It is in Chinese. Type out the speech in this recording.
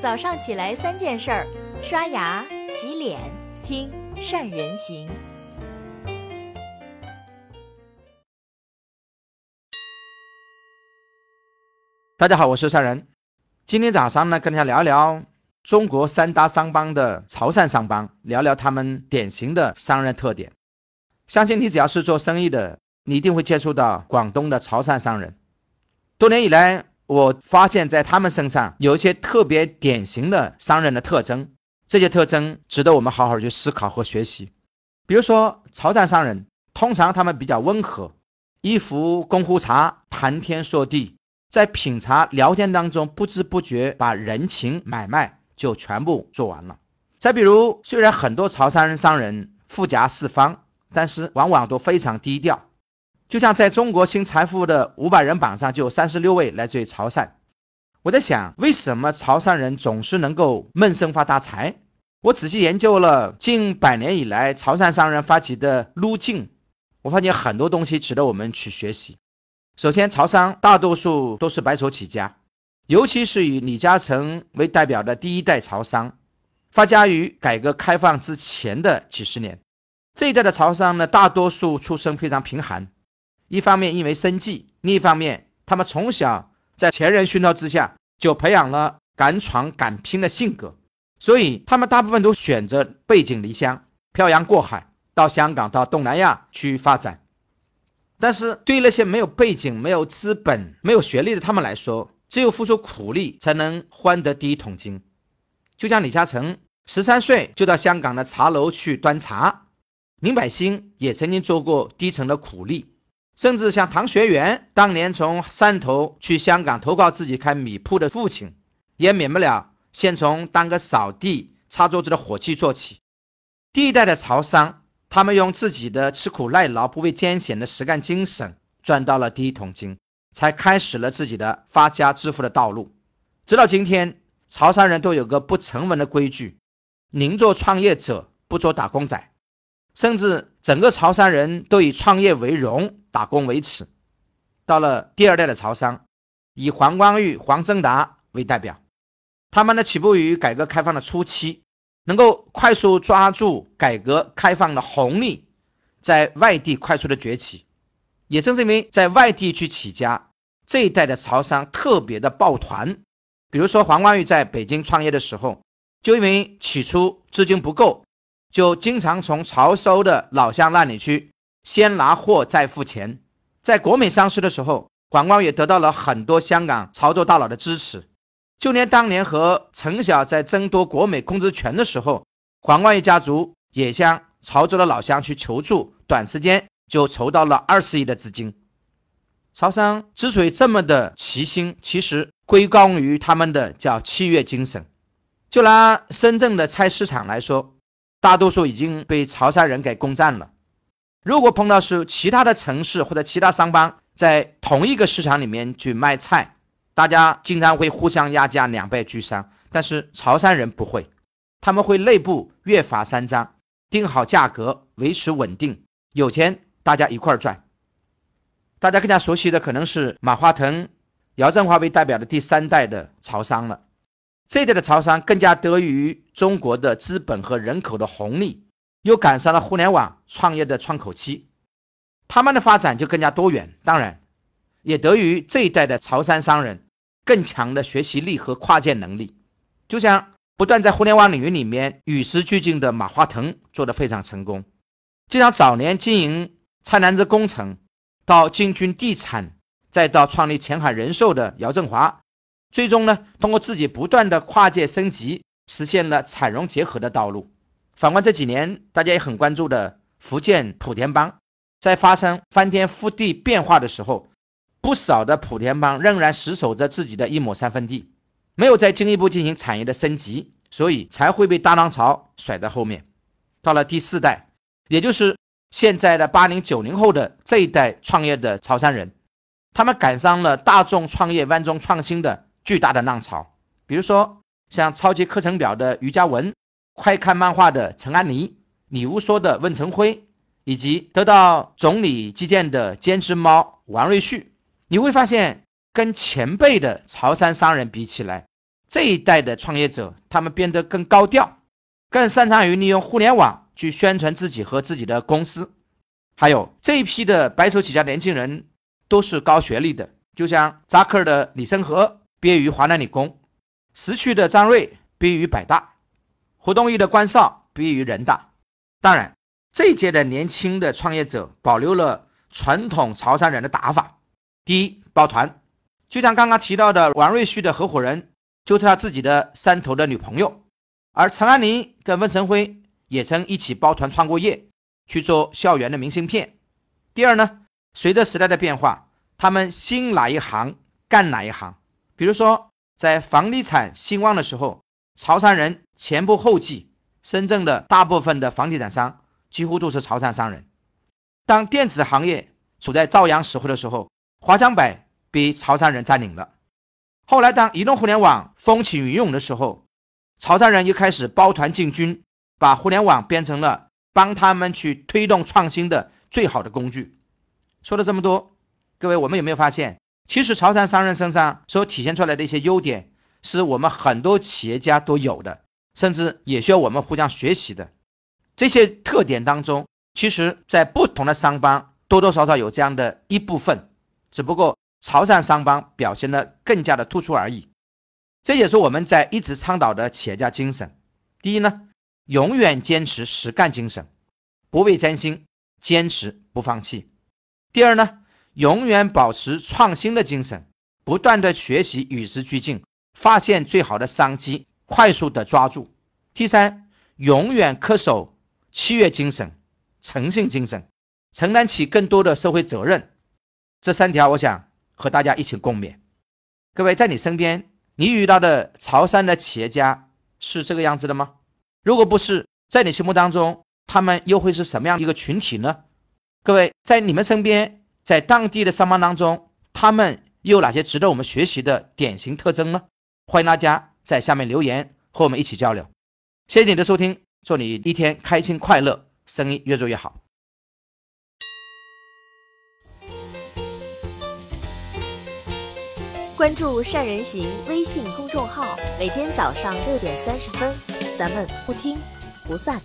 早上起来三件事儿：刷牙、洗脸、听善人行。大家好，我是善人。今天早上呢，跟大家聊聊中国三大商帮的潮汕商帮，聊聊他们典型的商人特点。相信你只要是做生意的，你一定会接触到广东的潮汕商人。多年以来，我发现，在他们身上有一些特别典型的商人的特征，这些特征值得我们好好去思考和学习。比如说，潮汕商人通常他们比较温和，一壶功夫茶，谈天说地，在品茶聊天当中，不知不觉把人情买卖就全部做完了。再比如，虽然很多潮汕人商人富甲四方，但是往往都非常低调。就像在中国新财富的五百人榜上，就有三十六位来自于潮汕。我在想，为什么潮汕人总是能够闷声发大财？我仔细研究了近百年以来潮汕商人发起的路径，我发现很多东西值得我们去学习。首先，潮商大多数都是白手起家，尤其是以李嘉诚为代表的第一代潮商，发家于改革开放之前的几十年。这一代的潮商呢，大多数出身非常贫寒。一方面因为生计，另一方面他们从小在前人熏陶之下，就培养了敢闯敢拼的性格，所以他们大部分都选择背井离乡，漂洋过海到香港、到东南亚去发展。但是对于那些没有背景、没有资本、没有学历的他们来说，只有付出苦力才能换得第一桶金。就像李嘉诚十三岁就到香港的茶楼去端茶，林百欣也曾经做过低层的苦力。甚至像唐学元当年从汕头去香港投靠自己开米铺的父亲，也免不了先从当个扫地、擦桌子的伙计做起。第一代的潮商，他们用自己的吃苦耐劳、不畏艰险的实干精神，赚到了第一桶金，才开始了自己的发家致富的道路。直到今天，潮汕人都有个不成文的规矩：宁做创业者，不做打工仔。甚至整个潮汕人都以创业为荣，打工维持。到了第二代的潮商，以黄光裕、黄正达为代表，他们呢起步于改革开放的初期，能够快速抓住改革开放的红利，在外地快速的崛起。也正是因为在外地去起家，这一代的潮商特别的抱团。比如说黄光裕在北京创业的时候，就因为起初资金不够。就经常从潮州的老乡那里去先拿货再付钱，在国美上市的时候，黄光裕得到了很多香港潮州大佬的支持，就连当年和陈晓在争夺国美控制权的时候，黄光裕家族也向潮州的老乡去求助，短时间就筹到了二十亿的资金。潮商之所以这么的齐心，其实归功于他们的叫契约精神。就拿深圳的菜市场来说。大多数已经被潮汕人给攻占了。如果碰到是其他的城市或者其他商帮在同一个市场里面去卖菜，大家经常会互相压价，两败俱伤。但是潮汕人不会，他们会内部约法三章，定好价格，维持稳定，有钱大家一块赚。大家更加熟悉的可能是马化腾、姚振华为代表的第三代的潮商了。这一代的潮商更加得益于中国的资本和人口的红利，又赶上了互联网创业的窗口期，他们的发展就更加多元。当然，也得益于这一代的潮汕商人更强的学习力和跨界能力。就像不断在互联网领域里面与时俱进的马化腾做得非常成功，就像早年经营菜篮子工程，到进军地产，再到创立前海人寿的姚振华。最终呢，通过自己不断的跨界升级，实现了产融结合的道路。反观这几年，大家也很关注的福建莆田帮，在发生翻天覆地变化的时候，不少的莆田帮仍然死守着自己的一亩三分地，没有再进一步进行产业的升级，所以才会被大浪潮甩在后面。到了第四代，也就是现在的八零九零后的这一代创业的潮汕人，他们赶上了大众创业、万众创新的。巨大的浪潮，比如说像超级课程表的余佳文，快看漫画的陈安妮，你无说的问成辉，以及得到总理基建的兼职猫王瑞旭，你会发现跟前辈的潮汕商人比起来，这一代的创业者，他们变得更高调，更擅长于利用互联网去宣传自己和自己的公司。还有这一批的白手起家年轻人都是高学历的，就像扎克的李森和毕业于华南理工，石渠的张瑞毕业于北大，胡东义的关少毕业于人大。当然，这一届的年轻的创业者保留了传统潮汕人的打法。第一，抱团，就像刚刚提到的王瑞旭的合伙人，就是他自己的山头的女朋友，而陈安妮跟温晨辉也曾一起抱团创过业。去做校园的明信片。第二呢，随着时代的变化，他们兴哪一行干哪一行。比如说，在房地产兴旺的时候，潮汕人前仆后继，深圳的大部分的房地产商几乎都是潮汕商人。当电子行业处在朝阳时候的时候，华强北被潮汕人占领了。后来，当移动互联网风起云涌的时候，潮汕人又开始抱团进军，把互联网变成了。帮他们去推动创新的最好的工具。说了这么多，各位，我们有没有发现，其实潮汕商人身上所体现出来的一些优点，是我们很多企业家都有的，甚至也需要我们互相学习的。这些特点当中，其实在不同的商帮多多少少有这样的一部分，只不过潮汕商帮表现的更加的突出而已。这也是我们在一直倡导的企业家精神。第一呢。永远坚持实干精神，不畏艰辛，坚持不放弃。第二呢，永远保持创新的精神，不断的学习，与时俱进，发现最好的商机，快速的抓住。第三，永远恪守契约精神、诚信精神，承担起更多的社会责任。这三条，我想和大家一起共勉。各位，在你身边，你遇到的潮汕的企业家是这个样子的吗？如果不是在你心目当中，他们又会是什么样一个群体呢？各位，在你们身边，在当地的商帮当中，他们又有哪些值得我们学习的典型特征呢？欢迎大家在下面留言和我们一起交流。谢谢你的收听，祝你一天开心快乐，生意越做越好。关注善人行微信公众号，每天早上六点三十分。咱们不听不散。